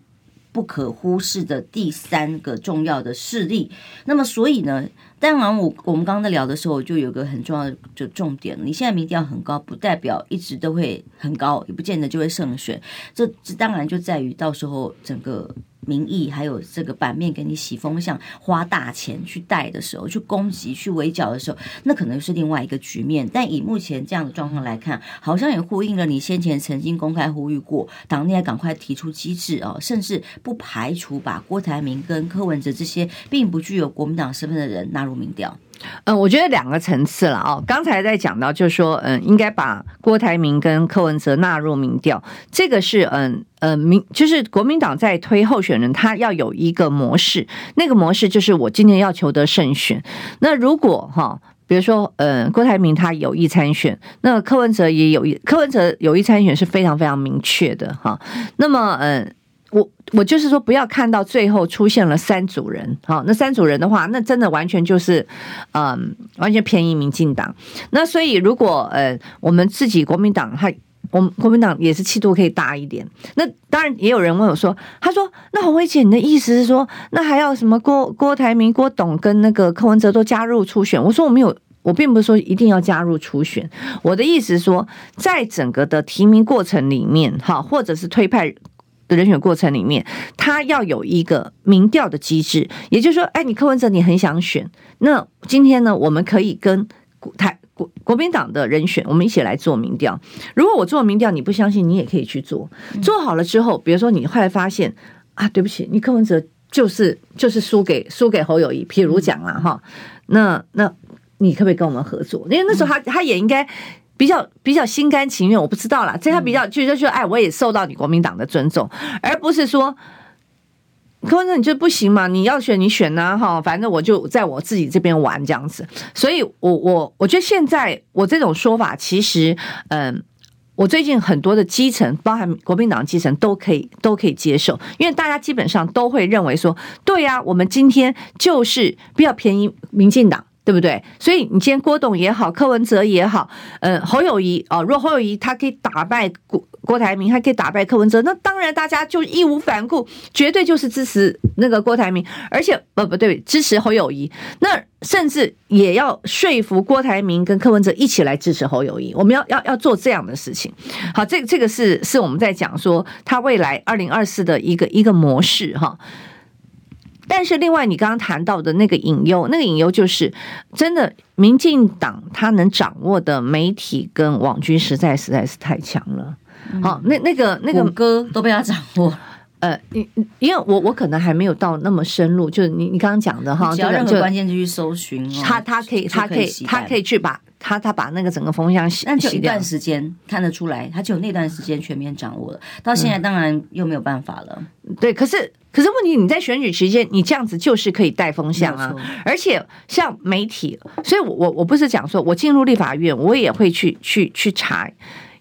不可忽视的第三个重要的势力，那么所以呢？当然，我我们刚刚在聊的时候，就有个很重要的就重点，你现在民调很高，不代表一直都会很高，也不见得就会胜选。这这当然就在于到时候整个。民意还有这个版面给你洗风向，花大钱去带的时候，去攻击、去围剿的时候，那可能是另外一个局面。但以目前这样的状况来看，好像也呼应了你先前曾经公开呼吁过，党内赶快提出机制哦，甚至不排除把郭台铭跟柯文哲这些并不具有国民党身份的人纳入民调。嗯，我觉得两个层次了哦。刚才在讲到，就是说，嗯，应该把郭台铭跟柯文哲纳入民调，这个是嗯呃民，就是国民党在推候选人，他要有一个模式，那个模式就是我今天要求得胜选。那如果哈，比如说，嗯，郭台铭他有意参选，那柯文哲也有意，柯文哲有意参选是非常非常明确的哈。那么，嗯。我我就是说，不要看到最后出现了三组人，好，那三组人的话，那真的完全就是，嗯，完全便宜民进党。那所以，如果呃，我们自己国民党，他我们国民党也是气度可以大一点。那当然也有人问我说，他说，那鸿薇姐，你的意思是说，那还要什么郭郭台铭、郭董跟那个柯文哲都加入初选？我说我没有，我并不是说一定要加入初选。我的意思是说，在整个的提名过程里面，哈，或者是推派。的人选过程里面，他要有一个民调的机制，也就是说，哎，你柯文哲你很想选，那今天呢，我们可以跟台国国民党的人选，我们一起来做民调。如果我做民调，你不相信，你也可以去做。做好了之后，比如说你后来发现啊，对不起，你柯文哲就是就是输给输给侯友谊，譬如讲了哈，那那你可不可以跟我们合作？因为那时候他他也应该。比较比较心甘情愿，我不知道啦。这他比较就是说，哎，我也受到你国民党的尊重，而不是说，柯文哲你就不行嘛？你要选你选呐，哈，反正我就在我自己这边玩这样子。所以我我我觉得现在我这种说法，其实，嗯，我最近很多的基层，包含国民党基层，都可以都可以接受，因为大家基本上都会认为说，对呀，我们今天就是比较便宜民进党。对不对？所以你今天郭董也好，柯文哲也好，呃，侯友宜哦，如果侯友宜他可以打败郭郭台铭，还可以打败柯文哲，那当然大家就义无反顾，绝对就是支持那个郭台铭，而且不不对，支持侯友宜，那甚至也要说服郭台铭跟柯文哲一起来支持侯友宜，我们要要要做这样的事情。好，这这个是是我们在讲说他未来二零二四的一个一个模式哈。但是另外，你刚刚谈到的那个隐忧，那个隐忧就是真的，民进党他能掌握的媒体跟网军实在实在是太强了。好、嗯，那那个那个歌都被他掌握。呃，因因为我我可能还没有到那么深入，就是你你刚刚讲的哈，只要任何关键就去搜寻、哦，他他可以他可以他可以去把他他把那个整个风向洗，那就一段时间看得出来，他就有那段时间全面掌握了。到现在当然又没有办法了。嗯、对，可是。可是问题，你在选举期间，你这样子就是可以带风向啊！而且像媒体，所以我我我不是讲说，我进入立法院，我也会去去去查，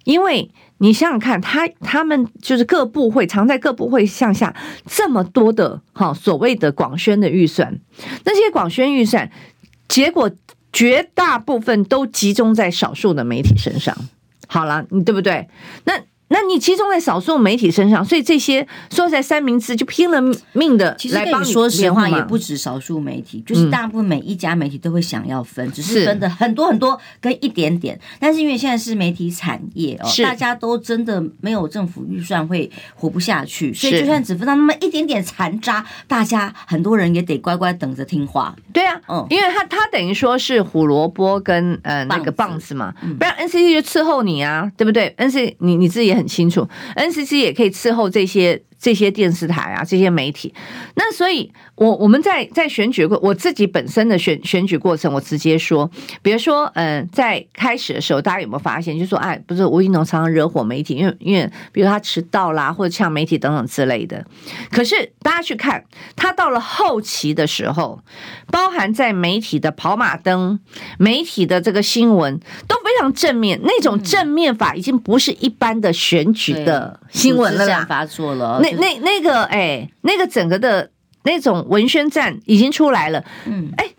因为你想想看，他他们就是各部会藏在各部会向下这么多的哈所谓的广宣的预算，那些广宣预算，结果绝大部分都集中在少数的媒体身上。好了，你对不对？那。那你集中在少数媒体身上，所以这些说在三明治就拼了命的来帮你。说实话，也不止少数媒体，就是大部分每一家媒体都会想要分，只是分的很多很多跟一点点。但是因为现在是媒体产业哦，大家都真的没有政府预算会活不下去，所以就算只分到那么一点点残渣，大家很多人也得乖乖等着听话。对啊，嗯，因为他他等于说是胡萝卜跟呃那个棒子嘛，不然 NCC 就伺候你啊，对不对？NCC 你你自己很清楚，NCC 也可以伺候这些。这些电视台啊，这些媒体，那所以，我我们在在选举过，我自己本身的选选举过程，我直接说，比如说，嗯，在开始的时候，大家有没有发现，就说，哎，不是吴怡农常常惹火媒体，因为因为比如他迟到啦，或者呛媒体等等之类的。可是大家去看，他到了后期的时候，包含在媒体的跑马灯、媒体的这个新闻都非常正面，那种正面法已经不是一般的选举的新闻了啦，发作了那。那那个哎，那个整个的那种文宣战已经出来了，嗯，哎，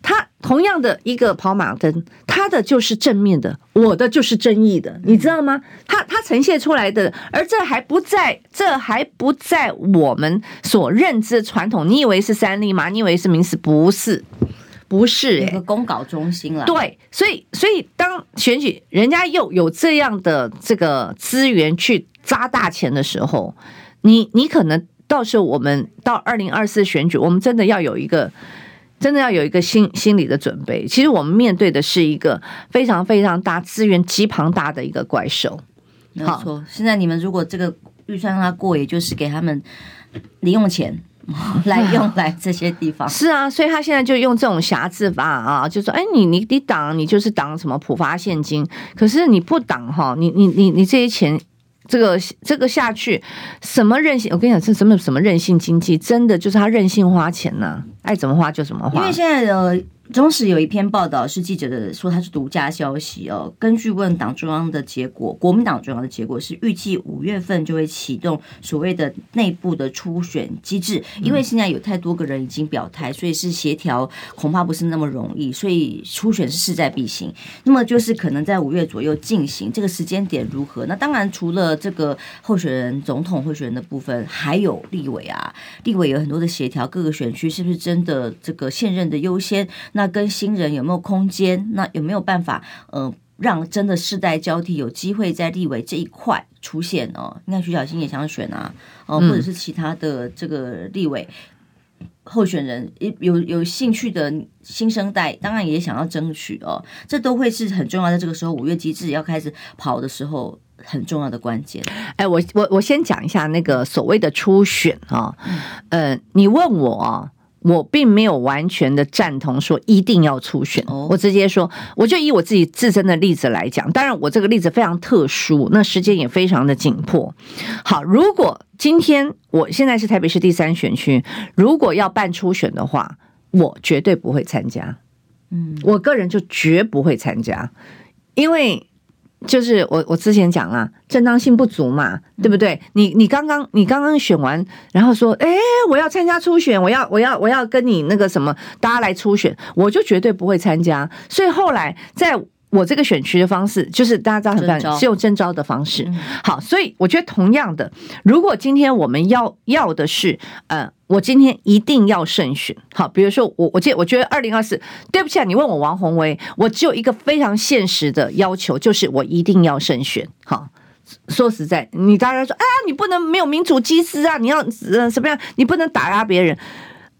他同样的一个跑马灯，他的就是正面的，我的就是争议的，你知道吗？他他呈现出来的，而这还不在，这还不在我们所认知的传统。你以为是三立吗？你以为是民视？不是，不是，一个公稿中心了。对，所以所以当选举人家又有这样的这个资源去砸大钱的时候。你你可能到时候我们到二零二四选举，我们真的要有一个，真的要有一个心心理的准备。其实我们面对的是一个非常非常大资源极庞大的一个怪兽。没错，现在你们如果这个预算让他过，也就是给他们零用钱来用 [LAUGHS] 来这些地方。是啊，所以他现在就用这种瑕疵法啊，就说：哎，你你你挡，你就是挡什么普发现金，可是你不挡哈，你你你你这些钱。这个这个下去，什么任性？我跟你讲，这什么什么任性经济？真的就是他任性花钱呢、爱怎么花就怎么花。因为现在的。中时有一篇报道是记者的说他是独家消息哦。根据问党中央的结果，国民党中央的结果是预计五月份就会启动所谓的内部的初选机制。因为现在有太多个人已经表态，所以是协调恐怕不是那么容易，所以初选是势在必行。那么就是可能在五月左右进行，这个时间点如何？那当然除了这个候选人、总统候选人的部分，还有立委啊，立委有很多的协调，各个选区是不是真的这个现任的优先？那跟新人有没有空间？那有没有办法？呃，让真的世代交替有机会在立委这一块出现哦？你看徐小新也想选啊，哦、呃，或者是其他的这个立委候选人，有有兴趣的新生代，当然也想要争取哦。这都会是很重要的。这个时候，五月机制要开始跑的时候，很重要的关键。哎，我我我先讲一下那个所谓的初选啊，呃，你问我啊。我并没有完全的赞同说一定要初选，我直接说，我就以我自己自身的例子来讲，当然我这个例子非常特殊，那时间也非常的紧迫。好，如果今天我现在是台北市第三选区，如果要办初选的话，我绝对不会参加。嗯，我个人就绝不会参加，因为。就是我我之前讲了，正当性不足嘛，对不对？你你刚刚你刚刚选完，然后说，哎，我要参加初选，我要我要我要跟你那个什么，大家来初选，我就绝对不会参加。所以后来在我这个选区的方式，就是大家知道很征召是用征招的方式。嗯好，所以我觉得同样的，如果今天我们要要的是，呃，我今天一定要胜选。好，比如说我，我记得我觉得二零二四，对不起啊，你问我王宏威，我只有一个非常现实的要求，就是我一定要胜选。好，说实在，你大家说，啊，你不能没有民主机制啊，你要呃什么样，你不能打压别人。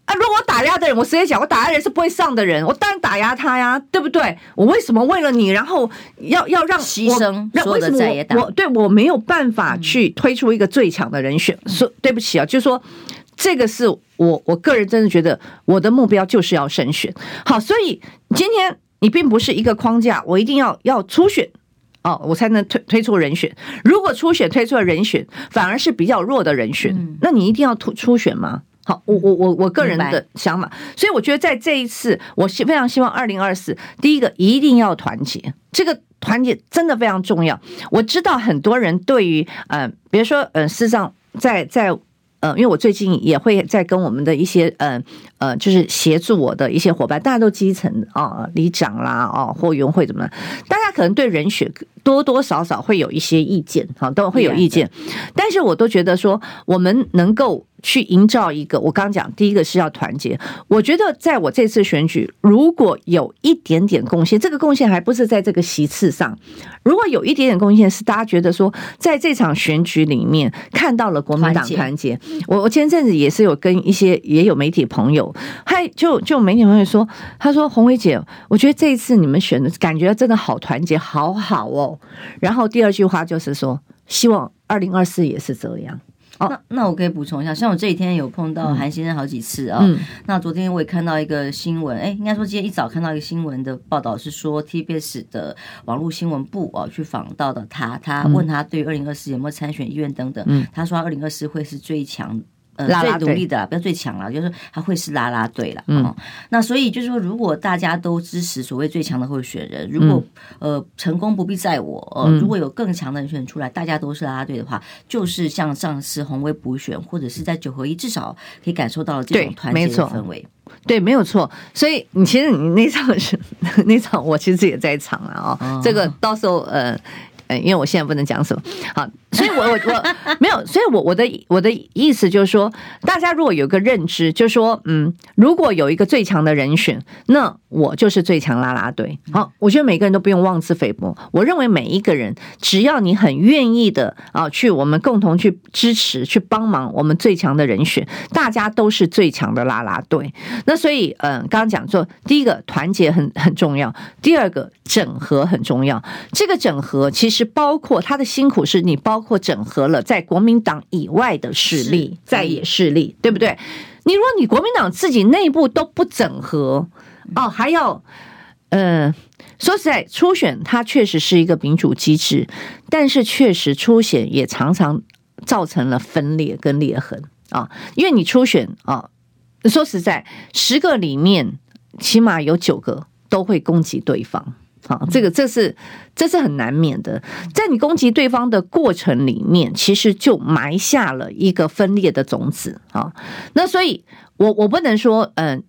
啊！如果我打压的人，我直接讲，我打压的人是不会上的人，我当然打压他呀，对不对？我为什么为了你，然后要要让牺牲让为什么我我对我没有办法去推出一个最强的人选？说、嗯、对不起啊，就是说这个是我我个人真的觉得我的目标就是要胜选。好，所以今天你并不是一个框架，我一定要要初选哦，我才能推推出人选。如果初选推出了人选，反而是比较弱的人选，嗯、那你一定要突初选吗？好，我我我我个人的想法，所以我觉得在这一次，我希非常希望二零二四，第一个一定要团结，这个团结真的非常重要。我知道很多人对于呃，比如说呃，事实上在在呃，因为我最近也会在跟我们的一些呃呃，就是协助我的一些伙伴，大家都基层啊，里长啦哦，或委员会怎么样，大家可能对人选多多少少会有一些意见，哈，都会有意见，但是我都觉得说我们能够。去营造一个，我刚刚讲，第一个是要团结。我觉得在我这次选举，如果有一点点贡献，这个贡献还不是在这个席次上。如果有一点点贡献，是大家觉得说，在这场选举里面看到了国民党团结。我我前阵子也是有跟一些也有媒体朋友，还就就媒体朋友说，他说红薇姐，我觉得这一次你们选的感觉真的好团结，好好哦。然后第二句话就是说，希望二零二四也是这样。那那我可以补充一下，像我这几天有碰到韩先生好几次啊、哦。嗯、那昨天我也看到一个新闻，哎，应该说今天一早看到一个新闻的报道，是说 TBS 的网络新闻部哦去访到的他，他问他对二零二四有没有参选意愿等等。嗯、他说二零二四会是最强。呃，啦啦最独立的啦，不要最强了，就是他会是拉拉队了。嗯、哦，那所以就是说，如果大家都支持所谓最强的候选人，如果、嗯、呃成功不必在我，呃，如果有更强的人选出来，大家都是拉拉队的话，就是像上次红威补选，或者是在九合一，至少可以感受到这种团结的氛围。对，没有错。所以你其实你那场是 [LAUGHS] 那场，我其实也在场了啊、哦。这个到时候呃。嗯，因为我现在不能讲什么，好，所以我我我没有，所以我我的我的意思就是说，大家如果有一个认知，就是说，嗯，如果有一个最强的人选，那我就是最强啦啦队。好，我觉得每个人都不用妄自菲薄。我认为每一个人，只要你很愿意的啊，去我们共同去支持、去帮忙我们最强的人选，大家都是最强的啦啦队。那所以，嗯，刚刚讲说，第一个团结很很重要，第二个整合很重要。这个整合其实。包括他的辛苦，是你包括整合了在国民党以外的势力，在野势力，对不对？你如果你国民党自己内部都不整合，哦，还要，呃，说实在，初选它确实是一个民主机制，但是确实初选也常常造成了分裂跟裂痕啊，因为你初选啊，说实在，十个里面起码有九个都会攻击对方。好，这个这是这是很难免的，在你攻击对方的过程里面，其实就埋下了一个分裂的种子啊。那所以，我我不能说，嗯，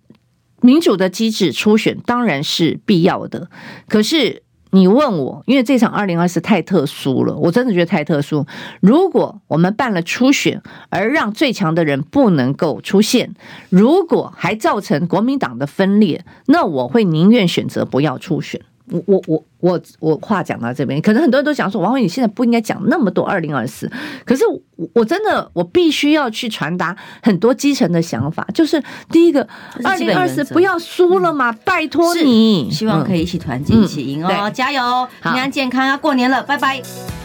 民主的机制初选当然是必要的。可是你问我，因为这场二零二四太特殊了，我真的觉得太特殊。如果我们办了初选，而让最强的人不能够出现，如果还造成国民党的分裂，那我会宁愿选择不要初选。我我我我我话讲到这边，可能很多人都讲说，王伟你现在不应该讲那么多二零二四。可是我真的我必须要去传达很多基层的想法，就是第一个二零二四不要输了嘛，嗯、拜托你，希望可以一起团结一起赢哦，加油，平安健康啊，过年了，拜拜。